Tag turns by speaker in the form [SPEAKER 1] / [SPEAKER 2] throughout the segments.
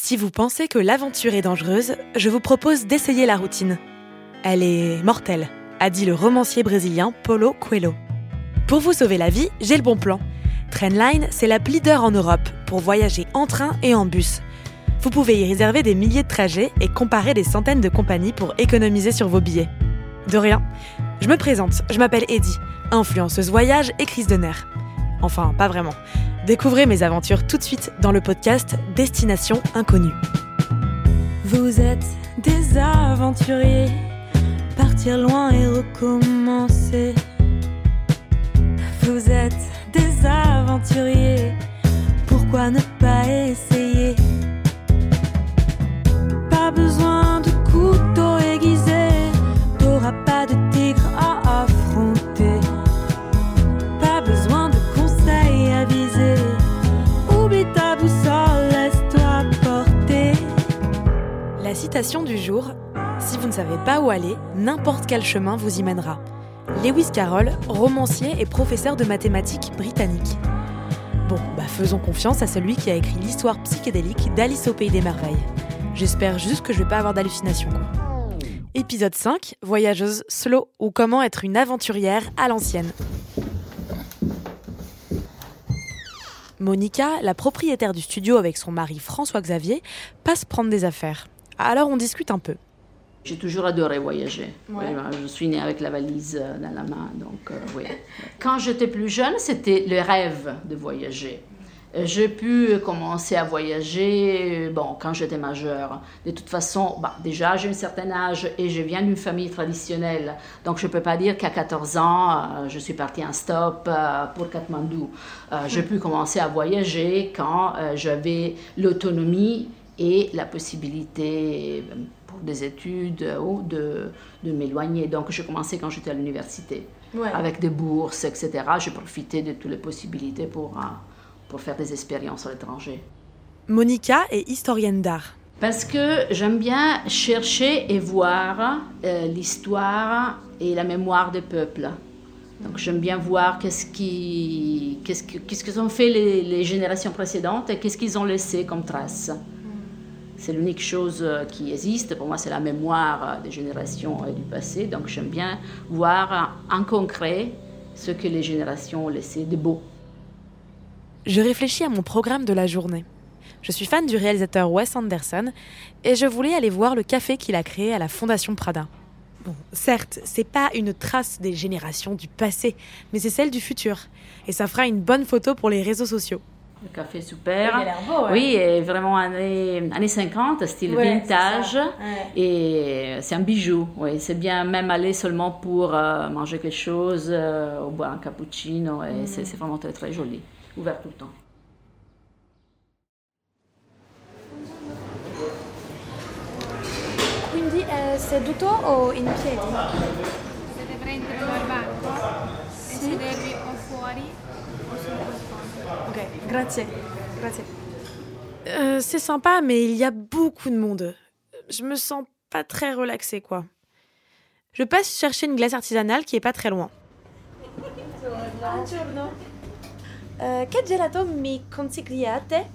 [SPEAKER 1] Si vous pensez que l'aventure est dangereuse, je vous propose d'essayer la routine. Elle est mortelle, a dit le romancier brésilien Paulo Coelho. Pour vous sauver la vie, j'ai le bon plan. Trainline, c'est la leader en Europe pour voyager en train et en bus. Vous pouvez y réserver des milliers de trajets et comparer des centaines de compagnies pour économiser sur vos billets. De rien. Je me présente, je m'appelle Eddie, influenceuse voyage et crise de nerfs. Enfin, pas vraiment. Découvrez mes aventures tout de suite dans le podcast Destination Inconnue. Vous êtes des aventuriers, partir loin et recommencer. Vous êtes des aventuriers, pourquoi ne pas essayer? Citation du jour Si vous ne savez pas où aller, n'importe quel chemin vous y mènera. Lewis Carroll, romancier et professeur de mathématiques britannique. Bon, bah faisons confiance à celui qui a écrit l'histoire psychédélique d'Alice au Pays des Merveilles. J'espère juste que je vais pas avoir d'hallucinations. Épisode 5, Voyageuse slow ou comment être une aventurière à l'ancienne. Monica, la propriétaire du studio avec son mari François Xavier, passe prendre des affaires. Alors on discute un peu.
[SPEAKER 2] J'ai toujours adoré voyager. Ouais, je suis née avec la valise euh, dans la main, donc euh, oui. Quand j'étais plus jeune, c'était le rêve de voyager. Euh, J'ai pu commencer à voyager bon, quand j'étais majeure. De toute façon, bah, déjà j'ai un certain âge et je viens d'une famille traditionnelle. Donc je ne peux pas dire qu'à 14 ans, euh, je suis partie en stop euh, pour Katmandou. Euh, J'ai pu commencer à voyager quand j'avais l'autonomie et la possibilité euh, pour des études ou de, de m'éloigner. Donc j'ai commencé quand j'étais à l'université avec des bourses, etc. J'ai profité de toutes les possibilités pour, euh, pour faire des expériences à l'étranger.
[SPEAKER 1] Monica est historienne d'art.
[SPEAKER 2] Parce que j'aime bien chercher et voir euh, l'histoire et la mémoire des peuples. Donc j'aime bien voir qu'est-ce qui, qu'est-ce que, qu'est-ce que ont fait les, les générations précédentes et qu'est-ce qu'ils ont laissé comme trace. C'est l'unique chose euh, qui existe. Pour moi, c'est la mémoire euh, des générations euh, du passé. Donc j'aime bien voir en concret ce que les générations ont laissé de beau.
[SPEAKER 1] Je réfléchis à mon programme de la journée. Je suis fan du réalisateur Wes Anderson et je voulais aller voir le café qu'il a créé à la Fondation Prada. Bon, certes, c'est pas une trace des générations du passé, mais c'est celle du futur. Et ça fera une bonne photo pour les réseaux sociaux.
[SPEAKER 2] Le café super.
[SPEAKER 3] Il a l'air beau, ouais.
[SPEAKER 2] Oui, et vraiment années, années 50, style
[SPEAKER 3] Ouais,
[SPEAKER 2] vintage.
[SPEAKER 3] c'est ça. Ouais.
[SPEAKER 2] Et c'est un bijou. Oui, c'est bien même aller seulement pour euh, manger quelque chose euh, ou boire un cappuccino. Et c'est, c'est vraiment très très joli. Ouvert tout le temps.
[SPEAKER 4] Quindi è seduto o in piedi?
[SPEAKER 5] Siete prendere e sedervi o fuori.
[SPEAKER 4] Ok, grazie. Grazie.
[SPEAKER 1] Euh, c'est sympa, mais il y a beaucoup de monde. Je me sens pas très relaxée, quoi. Je passe chercher une glace artisanale qui est pas très loin.
[SPEAKER 4] Buongiorno. Eh, che gelato mi consigliate?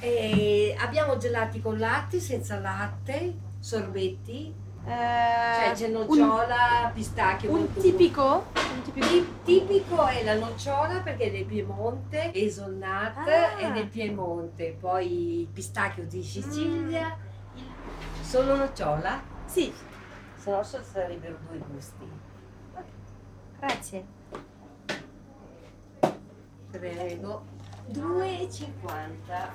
[SPEAKER 6] E abbiamo gelati con latte, senza latte, sorbetti,
[SPEAKER 4] Eh,
[SPEAKER 6] cioè c'è nocciola, pistacchio.
[SPEAKER 4] un, tipico? Un tipico?
[SPEAKER 6] è la nocciola perché è del Piemonte, hazelnut
[SPEAKER 4] Ah.
[SPEAKER 6] è del Piemonte, poi il pistacchio di Sicilia. Solo nocciola?
[SPEAKER 4] Sì,
[SPEAKER 6] Se no sarebbero due gusti.
[SPEAKER 4] grazie.
[SPEAKER 6] Prego. 2,50.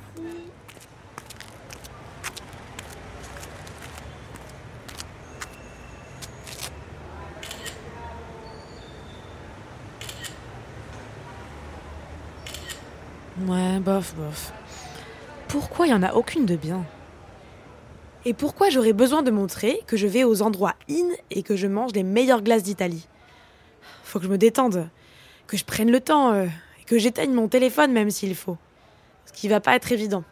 [SPEAKER 1] Ouais, bof, bof. Pourquoi il y en a aucune de bien? Et pourquoi j'aurais besoin de montrer que je vais aux endroits in et que je mange les meilleures glaces d'Italie? Faut que je me détende, que je prenne le temps, euh, et que j'éteigne mon téléphone même s'il faut. Ce qui va pas être évident.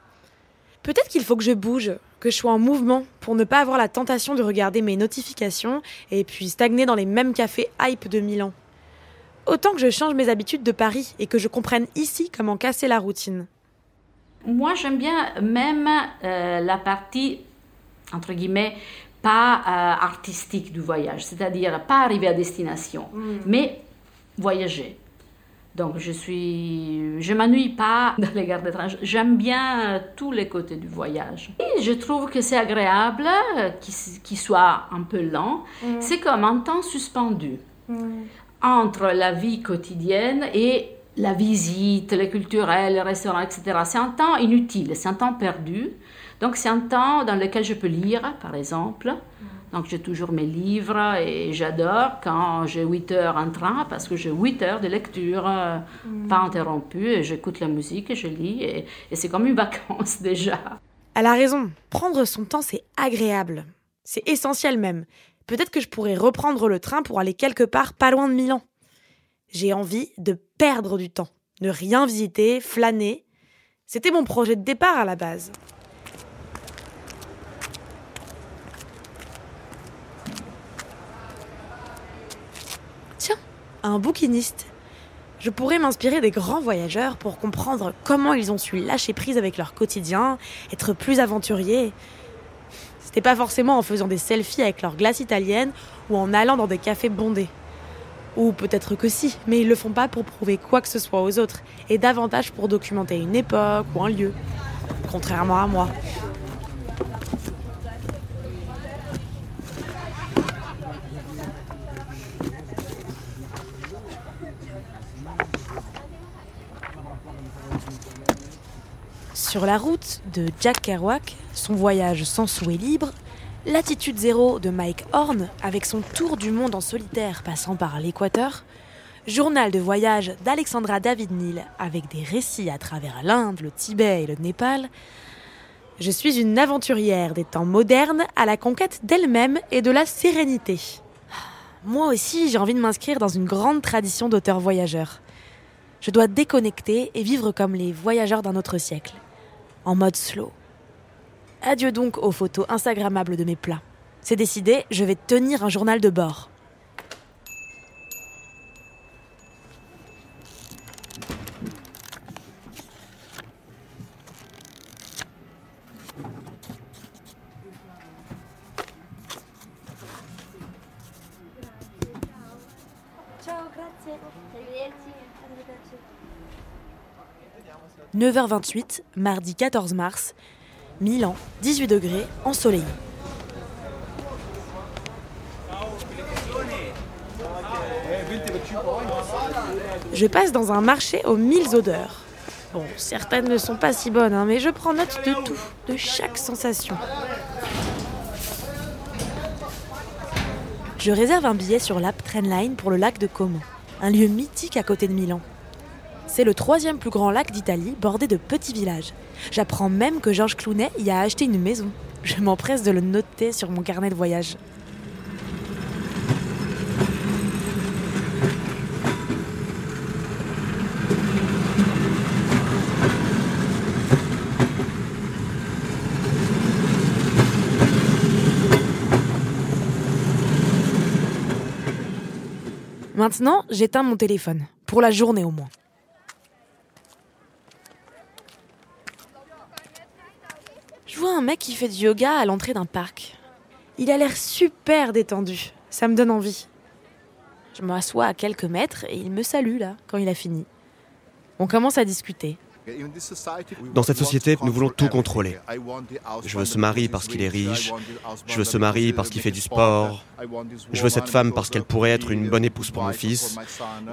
[SPEAKER 1] Peut-être qu'il faut que je bouge, que je sois en mouvement pour ne pas avoir la tentation de regarder mes notifications et puis stagner dans les mêmes cafés hype de Milan. Autant que je change mes habitudes de Paris et que je comprenne ici comment casser la routine.
[SPEAKER 2] Moi, j'aime bien même euh, la partie, entre guillemets, pas euh, artistique du voyage, c'est-à-dire pas arriver à destination, mais voyager. Donc je suis, je m'ennuie pas dans les de train. J'aime bien euh, tous les côtés du voyage. Et je trouve que c'est agréable qu'il qu'il soit un peu lent. C'est comme un temps suspendu entre la vie quotidienne et la visite, les culturels, les restaurants, etc. C'est un temps inutile, c'est un temps perdu. Donc c'est un temps dans lequel je peux lire, par exemple. Donc j'ai toujours mes livres et j'adore quand j'ai 8 heures en train parce que j'ai 8 heures de lecture euh, pas interrompue et j'écoute la musique et je lis et, et c'est comme une vacance déjà.
[SPEAKER 1] Elle a raison. Prendre son temps, c'est agréable. C'est essentiel même. Peut-être que je pourrais reprendre le train pour aller quelque part pas loin de Milan. J'ai envie de perdre du temps, ne rien visiter, flâner. C'était mon projet de départ à la base. Tiens, un bouquiniste. Je pourrais m'inspirer des grands voyageurs pour comprendre comment ils ont su lâcher prise avec leur quotidien, être plus aventuriers. C'était pas forcément en faisant des selfies avec leur glace italienne ou en allant dans des cafés bondés. Ou peut-être que si, mais ils le font pas pour prouver quoi que ce soit aux autres, et davantage pour documenter une époque ou un lieu. Contrairement à moi. Sur la route de Jack Kerouac, son voyage sans souhait libre, L'attitude zéro de Mike Horn, avec son tour du monde en solitaire passant par l'Équateur, Journal de voyage d'Alexandra David Neal, avec des récits à travers l'Inde, le Tibet et le Népal. Je suis une aventurière des temps modernes à la conquête d'elle-même et de la sérénité. Moi aussi, j'ai envie de m'inscrire dans une grande tradition d'auteurs voyageurs. Je dois déconnecter et vivre comme les voyageurs d'un autre siècle, en mode slow. Adieu donc aux photos Instagrammables de mes plats. C'est décidé, je vais tenir un journal de bord. 9h28, mardi 14 mars, Milan, 18 degrés, ensoleillé. Je passe dans un marché aux mille odeurs. Bon, certaines ne sont pas si bonnes, hein, mais je prends note de tout, de chaque sensation. Je réserve un billet sur l'app Trainline pour le lac de Como, un lieu mythique à côté de Milan. C'est le troisième plus grand lac d'Italie, bordé de petits villages. J'apprends même que Georges Clounet y a acheté une maison. Je m'empresse de le noter sur mon carnet de voyage. Maintenant, j'éteins mon téléphone, pour la journée au moins. Je vois un mec qui fait du yoga à l'entrée d'un parc. Il a l'air super détendu. Ça me donne envie. Je m'assois à quelques mètres et il me salue là, quand il a fini. On commence à discuter.
[SPEAKER 3] Dans cette société, nous voulons tout contrôler. Je veux ce mari parce qu'il est riche. Je veux ce mari parce qu'il fait du sport. Je veux cette femme parce qu'elle pourrait être une bonne épouse pour mon fils.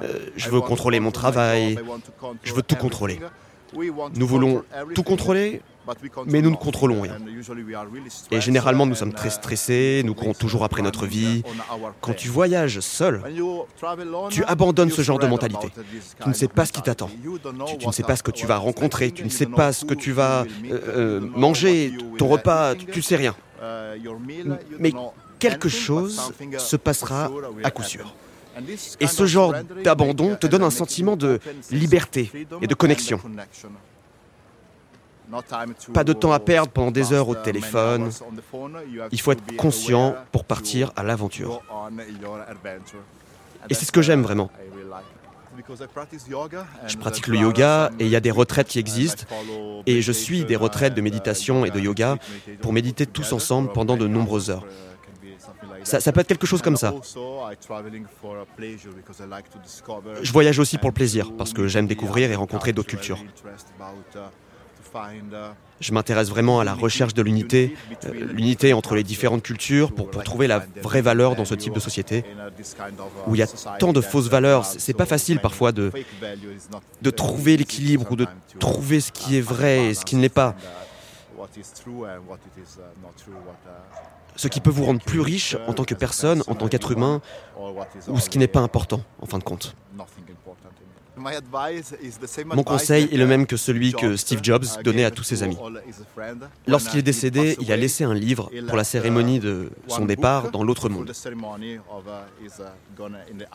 [SPEAKER 3] Euh, je veux contrôler mon travail. Je veux tout contrôler. Nous voulons tout contrôler, mais nous ne contrôlons rien. Et généralement, nous sommes très stressés, nous courons toujours après notre vie. Quand tu voyages seul, tu abandonnes ce genre de mentalité. Tu ne sais pas ce qui t'attend. Tu, tu ne sais pas ce que tu vas rencontrer. Tu ne sais pas ce que tu vas euh, euh, manger, ton repas, tu ne sais rien. Mais quelque chose se passera à coup sûr. Et ce genre d'abandon te donne un sentiment de liberté et de connexion. Pas de temps à perdre pendant des heures au téléphone. Il faut être conscient pour partir à l'aventure. Et c'est ce que j'aime vraiment. Je pratique le yoga et il y a des retraites qui existent. Et je suis des retraites de méditation et de yoga pour méditer tous ensemble pendant de nombreuses heures. Ça, ça, peut être quelque chose comme ça. Je voyage aussi pour le plaisir, parce que j'aime découvrir et rencontrer d'autres cultures. Je m'intéresse vraiment à la recherche de l'unité, euh, l'unité entre les différentes cultures pour, pour trouver la vraie valeur dans ce type de société où il y a tant de fausses valeurs. C'est pas facile parfois de, de trouver l'équilibre ou de trouver ce qui est vrai et ce qui ne l'est pas. Ce qui peut vous rendre plus riche en tant que personne, en tant qu'être humain, ou ce qui n'est pas important en fin de compte. Mon conseil est le même que celui que Steve Jobs donnait à tous ses amis. Lorsqu'il est décédé, il a laissé un livre pour la cérémonie de son départ dans l'autre monde.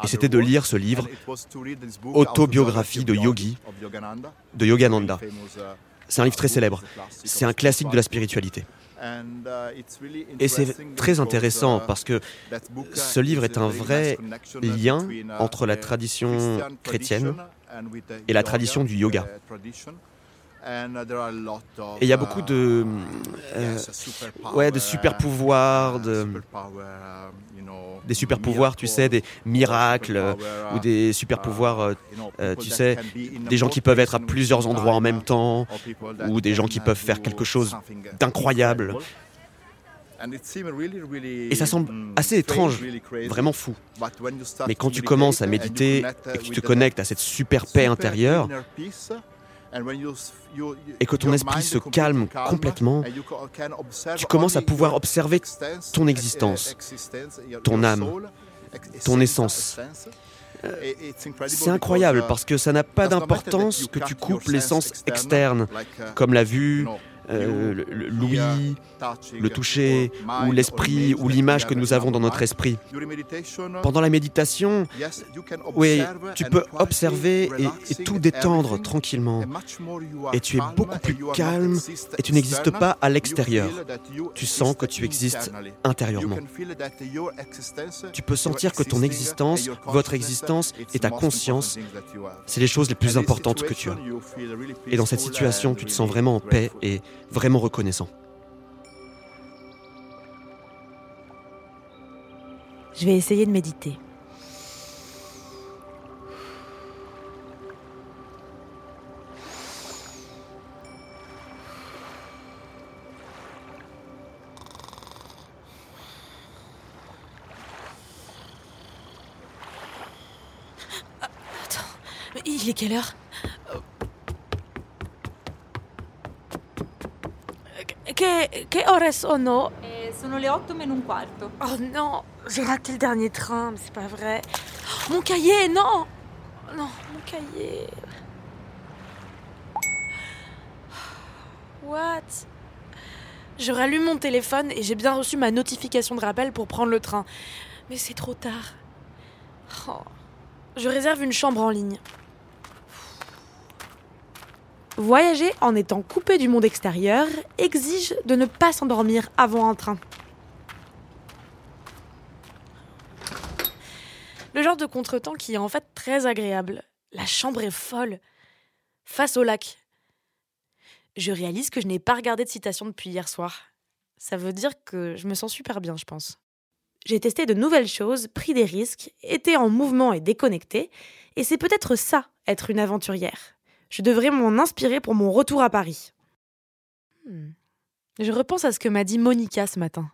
[SPEAKER 3] Et c'était de lire ce livre, Autobiographie de Yogi, de Yogananda. C'est un livre très célèbre. C'est un classique de la spiritualité. Et c'est très intéressant parce que ce livre est un vrai lien entre la tradition chrétienne et la tradition du yoga. Et il y a beaucoup de, euh, ouais, de super pouvoirs, de, des super pouvoirs, tu sais, des miracles ou des super pouvoirs, euh, tu sais, des gens qui peuvent être à plusieurs endroits en même temps ou des gens qui peuvent faire quelque chose d'incroyable. Et ça semble assez étrange, vraiment fou. Mais quand tu commences à méditer et que tu te connectes à cette super paix intérieure, et que ton esprit se calme complètement, tu commences à pouvoir observer ton existence, ton âme, ton essence. C'est incroyable parce que ça n'a pas d'importance que tu coupes l'essence externe, comme la vue, euh, l'ouïe, le toucher, ou l'esprit, ou l'image que nous avons dans notre esprit. Pendant la méditation, oui, tu peux observer et, tout détendre tranquillement. Et tu es beaucoup plus calme et tu n'existes pas à l'extérieur. Tu sens que tu existes intérieurement. Tu peux sentir que ton existence, votre existence et ta conscience, c'est les choses les plus importantes que tu as. Et dans cette situation, tu te sens vraiment en paix et vraiment reconnaissant.
[SPEAKER 1] Je vais essayer de méditer. Attends, il est quelle heure? Che, che ore sono?
[SPEAKER 7] Eh, Sono le 8 meno un quarto.
[SPEAKER 1] Oh non, j'ai raté le dernier train, mais c'est pas vrai. Mon cahier, non Non, mon cahier. What? Je rallume mon téléphone et j'ai bien reçu ma notification de rappel pour prendre le train. Mais c'est trop tard. Oh. Je réserve une chambre en ligne. Voyager en étant coupé du monde extérieur exige de ne pas s'endormir avant un train. Le genre de contretemps qui est en fait très agréable. La chambre est folle. Face au lac. Je réalise que je n'ai pas regardé de citation depuis hier soir. Ça veut dire que je me sens super bien, je pense. J'ai testé de nouvelles choses, pris des risques, été en mouvement et déconnecté, et c'est peut-être ça, être une aventurière. Je devrais m'en inspirer pour mon retour à Paris. Hmm. Je repense à ce que m'a dit Monica ce matin.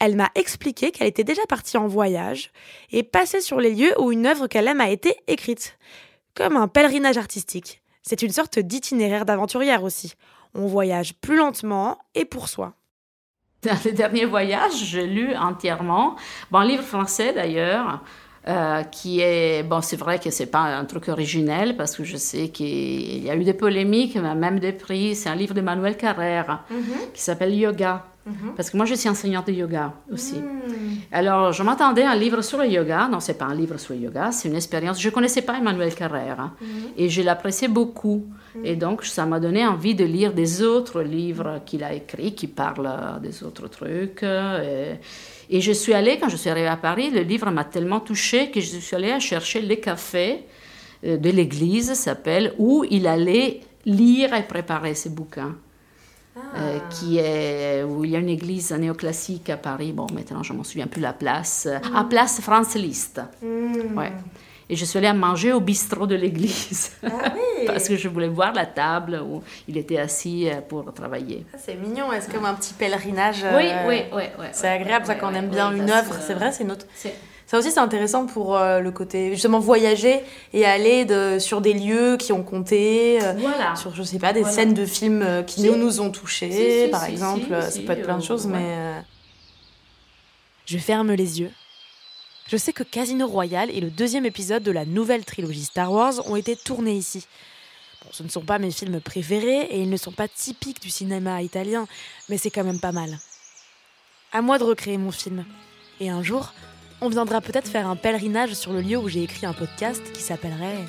[SPEAKER 1] Elle m'a expliqué qu'elle était déjà partie en voyage et passée sur les lieux où une œuvre qu'elle aime a été écrite. Comme un pèlerinage artistique. C'est une sorte d'itinéraire d'aventurière aussi. On voyage plus lentement et pour soi.
[SPEAKER 2] Dans les derniers voyages, j'ai lu entièrement, bon, un livre français d'ailleurs, euh, qui est, bon, c'est vrai que c'est pas un truc originel parce que je sais qu'il y a eu des polémiques, même des prix. C'est un livre de Manuel Carrère mhm. qui s'appelle Yoga. Mhm. Parce que moi, je suis enseignante de yoga aussi. Hmm. Alors, je m'attendais à un livre sur le yoga. Non, c'est pas un livre sur le yoga, c'est une expérience. Je connaissais pas Emmanuel Carrère mhm. et je l'appréciais beaucoup. Et donc, ça m'a donné envie de lire des autres livres qu'il a écrits qui parlent des autres trucs. Et, et je suis allée, quand je suis arrivée à Paris, le livre m'a tellement touchée que je suis allée chercher les cafés euh, de l'église s'appelle, où il allait lire et préparer ses bouquins. Euh, qui est où il y a une église néoclassique à Paris. Bon, maintenant je m'en souviens plus la place. À Place France Liszt. Ouais. Et je suis allée à manger au bistrot de l'église.
[SPEAKER 1] Ah oui.
[SPEAKER 2] Parce que je voulais voir la table où il était assis euh, pour travailler.
[SPEAKER 1] Ah, c'est mignon, est-ce comme un petit pèlerinage
[SPEAKER 2] Oui,
[SPEAKER 1] euh,
[SPEAKER 2] oui, oui. oui
[SPEAKER 1] C'est agréable, ça,
[SPEAKER 2] oui,
[SPEAKER 1] quand on
[SPEAKER 2] oui,
[SPEAKER 1] aime bien une œuvre. C'est vrai, c'est une autre.
[SPEAKER 2] c'est-
[SPEAKER 1] Ça aussi, c'est intéressant pour euh, le côté, justement, voyager et aller de, sur des lieux qui ont compté, euh,
[SPEAKER 2] Voilà.
[SPEAKER 1] sur, je sais pas, des
[SPEAKER 2] Voilà.
[SPEAKER 1] scènes de films euh, qui
[SPEAKER 2] Si.
[SPEAKER 1] nous, nous ont touchés,
[SPEAKER 2] Si, si,
[SPEAKER 1] par exemple. ça peut être plein de choses,
[SPEAKER 2] ouais.
[SPEAKER 1] mais. Je ferme les yeux. Je sais que Casino Royale et le deuxième épisode de la nouvelle trilogie Star Wars ont été tournés ici. Bon, ce ne sont pas mes films préférés et ils ne sont pas typiques du cinéma italien, mais c'est quand même pas mal. À moi de recréer mon film. Et un jour, on viendra peut-être faire un pèlerinage sur le lieu où j'ai écrit un podcast qui s'appellerait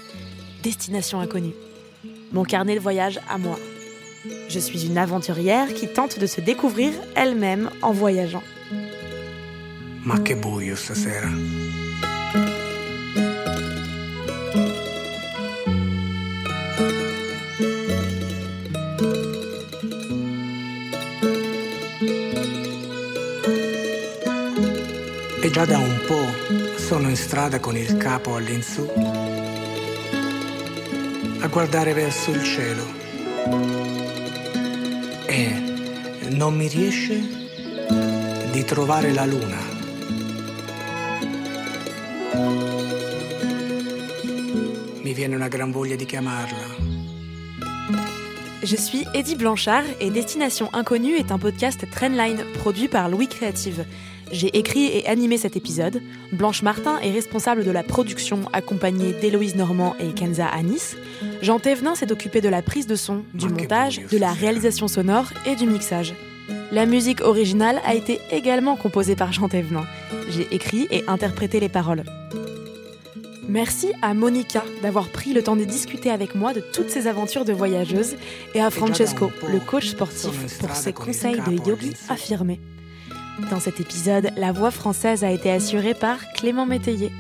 [SPEAKER 1] Destination inconnue. Mon carnet de voyage à moi. Je suis une aventurière qui tente de se découvrir elle-même en voyageant.
[SPEAKER 8] Ma. E già da un po' sono in strada con il capo all'insù a guardare verso il cielo. E non mi riesce di trovare la luna. Mi viene una gran voglia di chiamarla.
[SPEAKER 1] Je suis Eddie Blanchard et Destination Inconnue est un podcast Trendline produit par Louis Créative. J'ai écrit et animé cet épisode. Blanche Martin est responsable de la production, accompagnée d'Héloïse Normand et Kenza Anis. Jean Thévenin s'est occupé de la prise de son, du montage, de la réalisation sonore et du mixage. La musique originale a été également composée par Jean Thévenin. J'ai écrit et interprété les paroles. Merci à Monica d'avoir pris le temps de discuter avec moi de toutes ses aventures de voyageuse et à Francesco, le coach sportif, pour ses conseils de yogi affirmés. Dans cet épisode, la voix française a été assurée par Clément Métayer.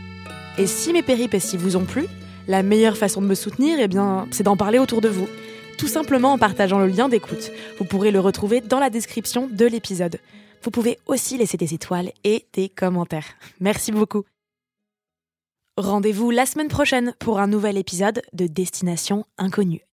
[SPEAKER 1] Et si mes péripéties vous ont plu, la meilleure façon de me soutenir, eh c'est d'en parler autour de vous. Tout simplement en partageant le lien d'écoute. Vous pourrez le retrouver dans la description de l'épisode. Vous pouvez aussi laisser des étoiles et des commentaires. Merci beaucoup. Rendez-vous la semaine prochaine pour un nouvel épisode de Destination Inconnue.